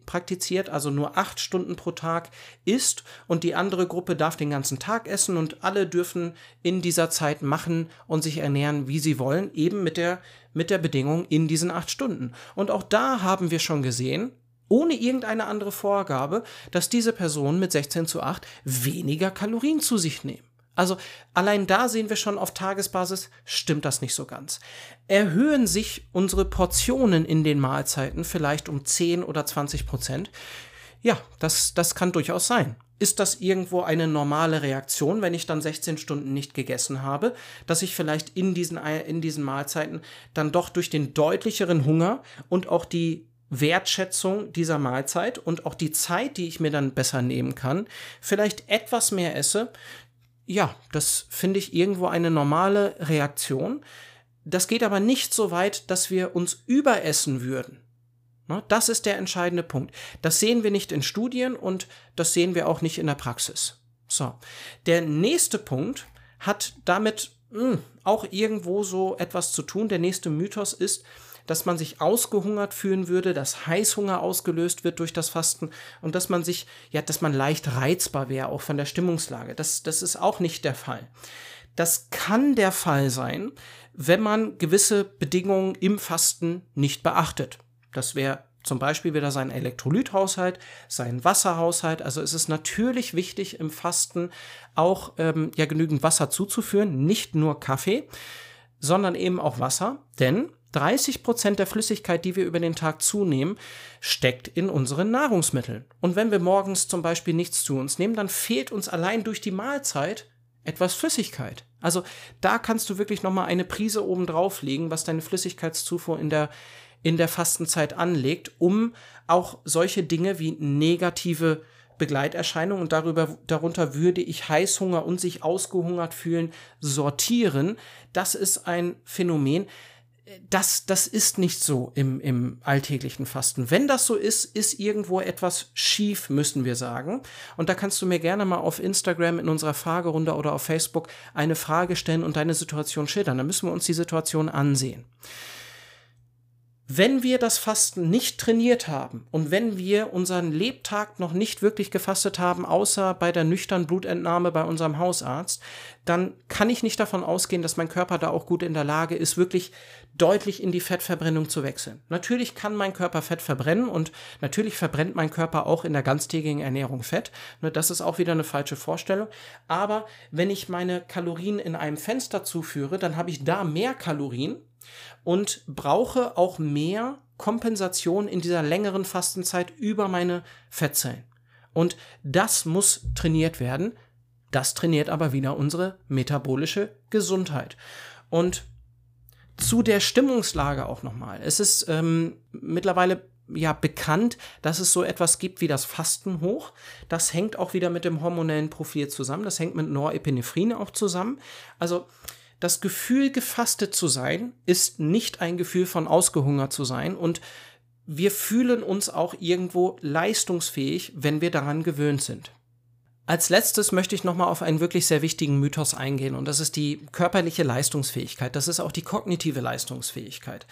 praktiziert, also nur 8 Stunden pro Tag isst und die andere Gruppe darf den ganzen Tag essen und alle dürfen in dieser Zeit machen und sich ernähren, wie sie wollen, eben mit der, mit der Bedingung in diesen 8 Stunden. Und auch da haben wir schon gesehen, ohne irgendeine andere Vorgabe, dass diese Personen mit 16 zu 8 weniger Kalorien zu sich nehmen. Also allein da sehen wir schon auf Tagesbasis, stimmt das nicht so ganz. Erhöhen sich unsere Portionen in den Mahlzeiten vielleicht um 10 oder 20 Prozent? Ja, das, das kann durchaus sein. Ist das irgendwo eine normale Reaktion, wenn ich dann 16 Stunden nicht gegessen habe, dass ich vielleicht in diesen, in diesen Mahlzeiten dann doch durch den deutlicheren Hunger und auch die Wertschätzung dieser Mahlzeit und auch die Zeit, die ich mir dann besser nehmen kann, vielleicht etwas mehr esse, ja, das finde ich irgendwo eine normale Reaktion. Das geht aber nicht so weit, dass wir uns überessen würden. Ne, das ist der entscheidende Punkt. Das sehen wir nicht in Studien und das sehen wir auch nicht in der Praxis. So. Der nächste Punkt hat damit mh, hm, auch irgendwo so etwas zu tun. Der nächste Mythos ist, dass man sich ausgehungert fühlen würde, dass Heißhunger ausgelöst wird durch das Fasten und dass man sich, ja, dass man leicht reizbar wäre, auch von der Stimmungslage. Das, das ist auch nicht der Fall. Das kann der Fall sein, wenn man gewisse Bedingungen im Fasten nicht beachtet. Das wäre zum Beispiel wieder sein Elektrolythaushalt, sein Wasserhaushalt. Also es ist natürlich wichtig im Fasten auch ähm, ja genügend Wasser zuzuführen, nicht nur Kaffee, sondern eben auch Wasser, denn 30 Prozent der Flüssigkeit, die wir über den Tag zunehmen, steckt in unseren Nahrungsmitteln. Und wenn wir morgens zum Beispiel nichts zu uns nehmen, dann fehlt uns allein durch die Mahlzeit etwas Flüssigkeit. Also da kannst du wirklich nochmal eine Prise oben drauf legen, was deine Flüssigkeitszufuhr in der, in der Fastenzeit anlegt, um auch solche Dinge wie negative Begleiterscheinungen und darüber, darunter würde ich Heißhunger und sich ausgehungert fühlen sortieren. Das ist ein Phänomen, das, das ist nicht so im, im alltäglichen Fasten. Wenn das so ist, ist irgendwo etwas schief, müssen wir sagen. Und da kannst du mir gerne mal auf Instagram in unserer Fragerunde oder auf Facebook eine Frage stellen und deine Situation schildern. Dann müssen wir uns die Situation ansehen. Wenn wir das Fasten nicht trainiert haben und wenn wir unseren Lebtag noch nicht wirklich gefastet haben, außer bei der nüchternen Blutentnahme bei unserem Hausarzt, dann kann ich nicht davon ausgehen, dass mein Körper da auch gut in der Lage ist, wirklich deutlich in die Fettverbrennung zu wechseln. Natürlich kann mein Körper Fett verbrennen und natürlich verbrennt mein Körper auch in der ganztägigen Ernährung Fett. Ne, das ist auch wieder eine falsche Vorstellung. Aber wenn ich meine Kalorien in einem Fenster zuführe, dann habe ich da mehr Kalorien und brauche auch mehr Kompensation in dieser längeren Fastenzeit über meine Fettzellen. Und das muss trainiert werden. Das trainiert aber wieder unsere metabolische Gesundheit. Und zu der Stimmungslage auch nochmal. Es ist ähm, mittlerweile ja bekannt, dass es so etwas gibt wie das Fasten hoch. Das hängt auch wieder mit dem hormonellen Profil zusammen. Das hängt mit Norepinephrine auch zusammen. Also das Gefühl, gefastet zu sein, ist nicht ein Gefühl von ausgehungert zu sein und wir fühlen uns auch irgendwo leistungsfähig, wenn wir daran gewöhnt sind. Als letztes möchte ich nochmal auf einen wirklich sehr wichtigen Mythos eingehen und das ist die körperliche Leistungsfähigkeit. Das ist auch die kognitive Leistungsfähigkeit.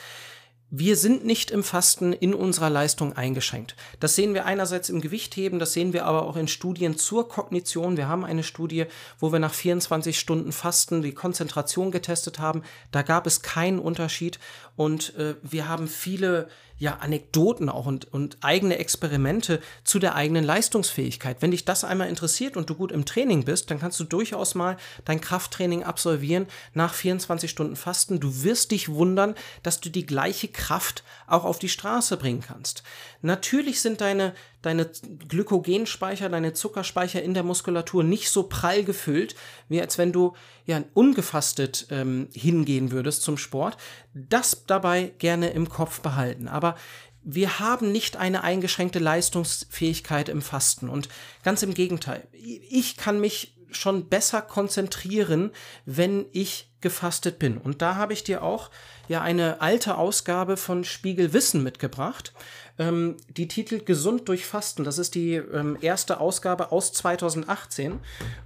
Wir sind nicht im Fasten in unserer Leistung eingeschränkt. Das sehen wir einerseits im Gewichtheben, das sehen wir aber auch in Studien zur Kognition. Wir haben eine Studie, wo wir nach 24 Stunden Fasten die Konzentration getestet haben. Da gab es keinen Unterschied und äh, wir haben viele ja, Anekdoten auch und, und eigene Experimente zu der eigenen Leistungsfähigkeit. Wenn dich das einmal interessiert und du gut im Training bist, dann kannst du durchaus mal dein Krafttraining absolvieren nach 24 Stunden Fasten. Du wirst dich wundern, dass du die gleiche Kraft auch auf die Straße bringen kannst. Natürlich sind deine, deine Glykogenspeicher, deine Zuckerspeicher in der Muskulatur nicht so prall gefüllt, wie als wenn du ja ungefastet ähm, hingehen würdest zum Sport. Das dabei gerne im Kopf behalten. Aber wir haben nicht eine eingeschränkte Leistungsfähigkeit im Fasten und ganz im Gegenteil. Ich kann mich schon besser konzentrieren, wenn ich gefastet bin. Und da habe ich dir auch ja eine alte Ausgabe von Spiegel Wissen mitgebracht. Ähm, die titelt Gesund durch Fasten. Das ist die ähm, erste Ausgabe aus 2018.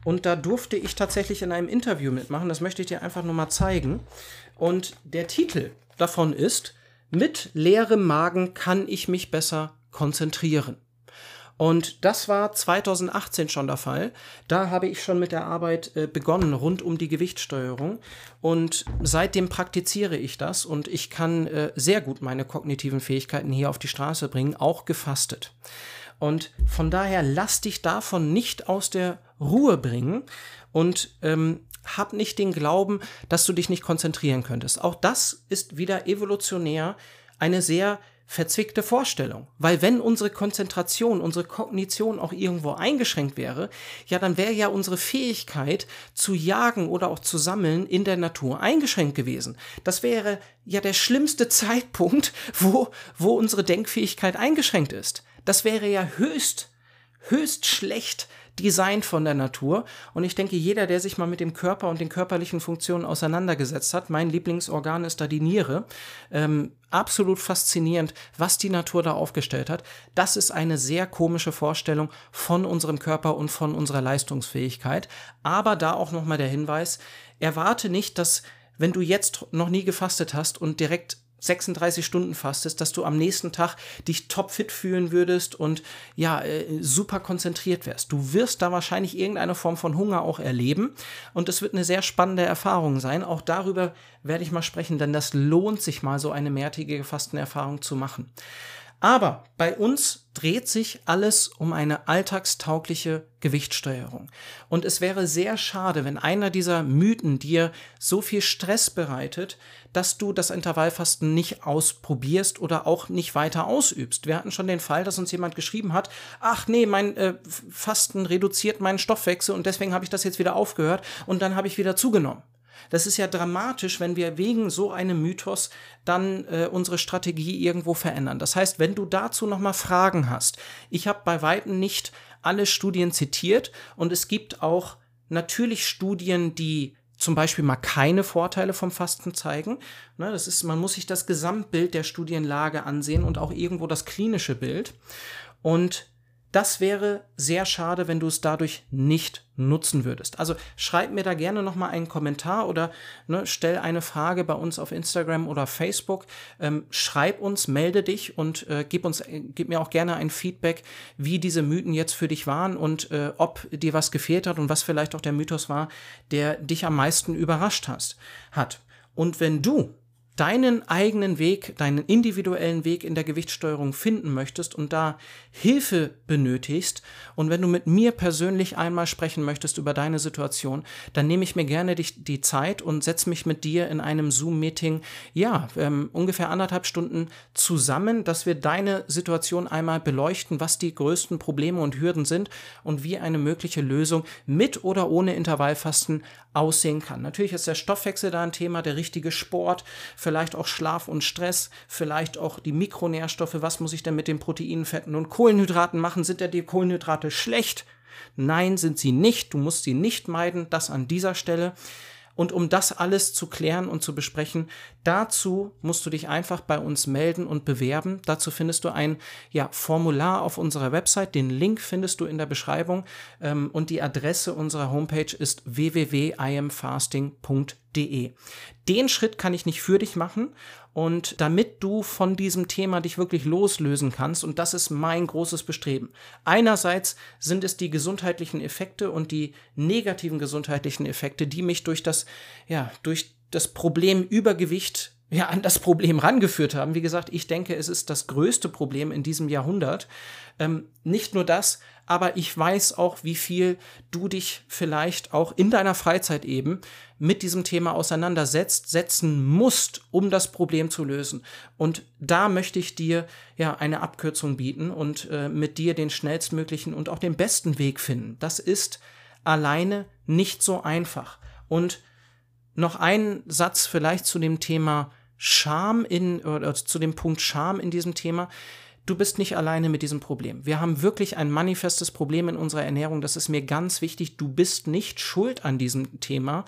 Und da durfte ich tatsächlich in einem Interview mitmachen. Das möchte ich dir einfach nur mal zeigen. Und der Titel davon ist, mit leerem Magen kann ich mich besser konzentrieren. Und das war 2018 schon der Fall. Da habe ich schon mit der Arbeit äh, begonnen rund um die Gewichtssteuerung. Und seitdem praktiziere ich das und ich kann äh, sehr gut meine kognitiven Fähigkeiten hier auf die Straße bringen, auch gefastet. Und von daher lass dich davon nicht aus der Ruhe bringen und ähm, hab nicht den Glauben, dass du dich nicht konzentrieren könntest. Auch das ist wieder evolutionär eine sehr verzwickte Vorstellung. Weil wenn unsere Konzentration, unsere Kognition auch irgendwo eingeschränkt wäre, ja, dann wäre ja unsere Fähigkeit zu jagen oder auch zu sammeln in der Natur eingeschränkt gewesen. Das wäre ja der schlimmste Zeitpunkt, wo, wo unsere Denkfähigkeit eingeschränkt ist. Das wäre ja höchst, höchst schlecht designt von der Natur. Und ich denke, jeder, der sich mal mit dem Körper und den körperlichen Funktionen auseinandergesetzt hat, mein Lieblingsorgan ist da die Niere, ähm, absolut faszinierend, was die Natur da aufgestellt hat. Das ist eine sehr komische Vorstellung von unserem Körper und von unserer Leistungsfähigkeit. Aber da auch nochmal der Hinweis, erwarte nicht, dass wenn du jetzt noch nie gefastet hast und direkt 36 Stunden fastest, dass du am nächsten Tag dich topfit fühlen würdest und ja, äh, super konzentriert wärst. Du wirst da wahrscheinlich irgendeine Form von Hunger auch erleben und es wird eine sehr spannende Erfahrung sein. Auch darüber werde ich mal sprechen, denn das lohnt sich mal, so eine mehrtägige Fastenerfahrung zu machen. Aber bei uns dreht sich alles um eine alltagstaugliche Gewichtssteuerung. Und es wäre sehr schade, wenn einer dieser Mythen dir so viel Stress bereitet, dass du das Intervallfasten nicht ausprobierst oder auch nicht weiter ausübst. Wir hatten schon den Fall, dass uns jemand geschrieben hat, ach nee, mein äh, Fasten reduziert meinen Stoffwechsel und deswegen habe ich das jetzt wieder aufgehört und dann habe ich wieder zugenommen. Das ist ja dramatisch, wenn wir wegen so einem Mythos dann äh, unsere Strategie irgendwo verändern. Das heißt, wenn du dazu nochmal Fragen hast, ich habe bei weitem nicht alle Studien zitiert und es gibt auch natürlich Studien, die zum Beispiel mal keine Vorteile vom Fasten zeigen. Ne, das ist, man muss sich das Gesamtbild der Studienlage ansehen und auch irgendwo das klinische Bild. Und das wäre sehr schade, wenn du es dadurch nicht nutzen würdest. Also schreib mir da gerne nochmal einen Kommentar oder ne, stell eine Frage bei uns auf Instagram oder Facebook. Ähm, schreib uns, melde dich und äh, gib uns, äh, gib mir auch gerne ein Feedback, wie diese Mythen jetzt für dich waren und äh, ob dir was gefehlt hat und was vielleicht auch der Mythos war, der dich am meisten überrascht hast, hat. Und wenn du deinen eigenen Weg, deinen individuellen Weg in der Gewichtssteuerung finden möchtest und da Hilfe benötigst und wenn du mit mir persönlich einmal sprechen möchtest über deine Situation, dann nehme ich mir gerne die, die Zeit und setze mich mit dir in einem Zoom-Meeting, ja, ähm, ungefähr anderthalb Stunden zusammen, dass wir deine Situation einmal beleuchten, was die größten Probleme und Hürden sind und wie eine mögliche Lösung mit oder ohne Intervallfasten aussehen kann. Natürlich ist der Stoffwechsel da ein Thema, der richtige Sport, vielleicht auch Schlaf und Stress, vielleicht auch die Mikronährstoffe, was muss ich denn mit den Proteinen, Fetten und Kohlenhydraten machen? Sind ja die Kohlenhydrate schlecht? Nein, sind sie nicht. Du musst sie nicht meiden. Das an dieser Stelle. Und um das alles zu klären und zu besprechen, dazu musst du dich einfach bei uns melden und bewerben. Dazu findest du ein ja, Formular auf unserer Website. Den Link findest du in der Beschreibung. Ähm, und die Adresse unserer Homepage ist www.imfasting.de. Den Schritt kann ich nicht für dich machen und damit du von diesem Thema dich wirklich loslösen kannst, und das ist mein großes Bestreben. Einerseits sind es die gesundheitlichen Effekte und die negativen gesundheitlichen Effekte, die mich durch das, ja, durch das Problem Übergewicht ja, an das Problem rangeführt haben. Wie gesagt, ich denke, es ist das größte Problem in diesem Jahrhundert. Ähm, nicht nur das, aber ich weiß auch, wie viel du dich vielleicht auch in deiner Freizeit eben mit diesem Thema auseinandersetzt, setzen musst, um das Problem zu lösen. Und da möchte ich dir ja eine Abkürzung bieten und äh, mit dir den schnellstmöglichen und auch den besten Weg finden. Das ist alleine nicht so einfach. Und noch ein Satz vielleicht zu dem Thema Scham in oder zu dem Punkt Scham in diesem Thema du bist nicht alleine mit diesem Problem. Wir haben wirklich ein manifestes Problem in unserer Ernährung. Das ist mir ganz wichtig. Du bist nicht schuld an diesem Thema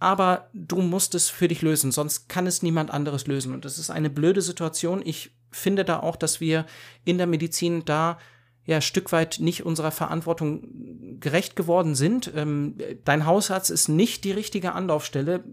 aber du musst es für dich lösen, sonst kann es niemand anderes lösen. Und das ist eine blöde Situation. Ich finde da auch, dass wir in der Medizin da ja Stück weit nicht unserer Verantwortung gerecht geworden sind. Ähm, dein Hausarzt ist nicht die richtige Anlaufstelle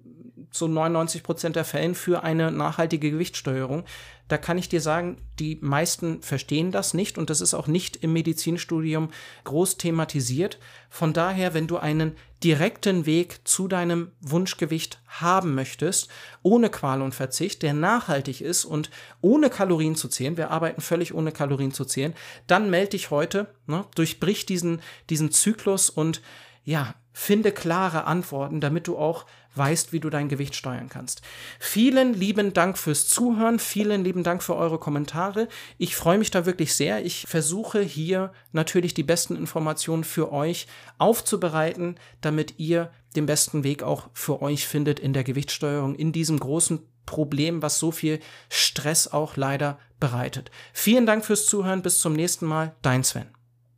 zu 99 Prozent der Fällen für eine nachhaltige Gewichtssteuerung. Da kann ich dir sagen, die meisten verstehen das nicht und das ist auch nicht im Medizinstudium groß thematisiert. Von daher, wenn du einen direkten Weg zu deinem Wunschgewicht haben möchtest, ohne Qual und Verzicht, der nachhaltig ist und ohne Kalorien zu zählen, wir arbeiten völlig ohne Kalorien zu zählen, dann melde dich heute, ne, durchbrich diesen, diesen Zyklus und ja, finde klare Antworten, damit du auch weißt, wie du dein Gewicht steuern kannst. Vielen lieben Dank fürs Zuhören, vielen lieben Dank für eure Kommentare. Ich freue mich da wirklich sehr. Ich versuche hier natürlich die besten Informationen für euch aufzubereiten, damit ihr den besten Weg auch für euch findet in der Gewichtssteuerung, in diesem großen Problem, was so viel Stress auch leider bereitet. Vielen Dank fürs Zuhören. Bis zum nächsten Mal. Dein Sven.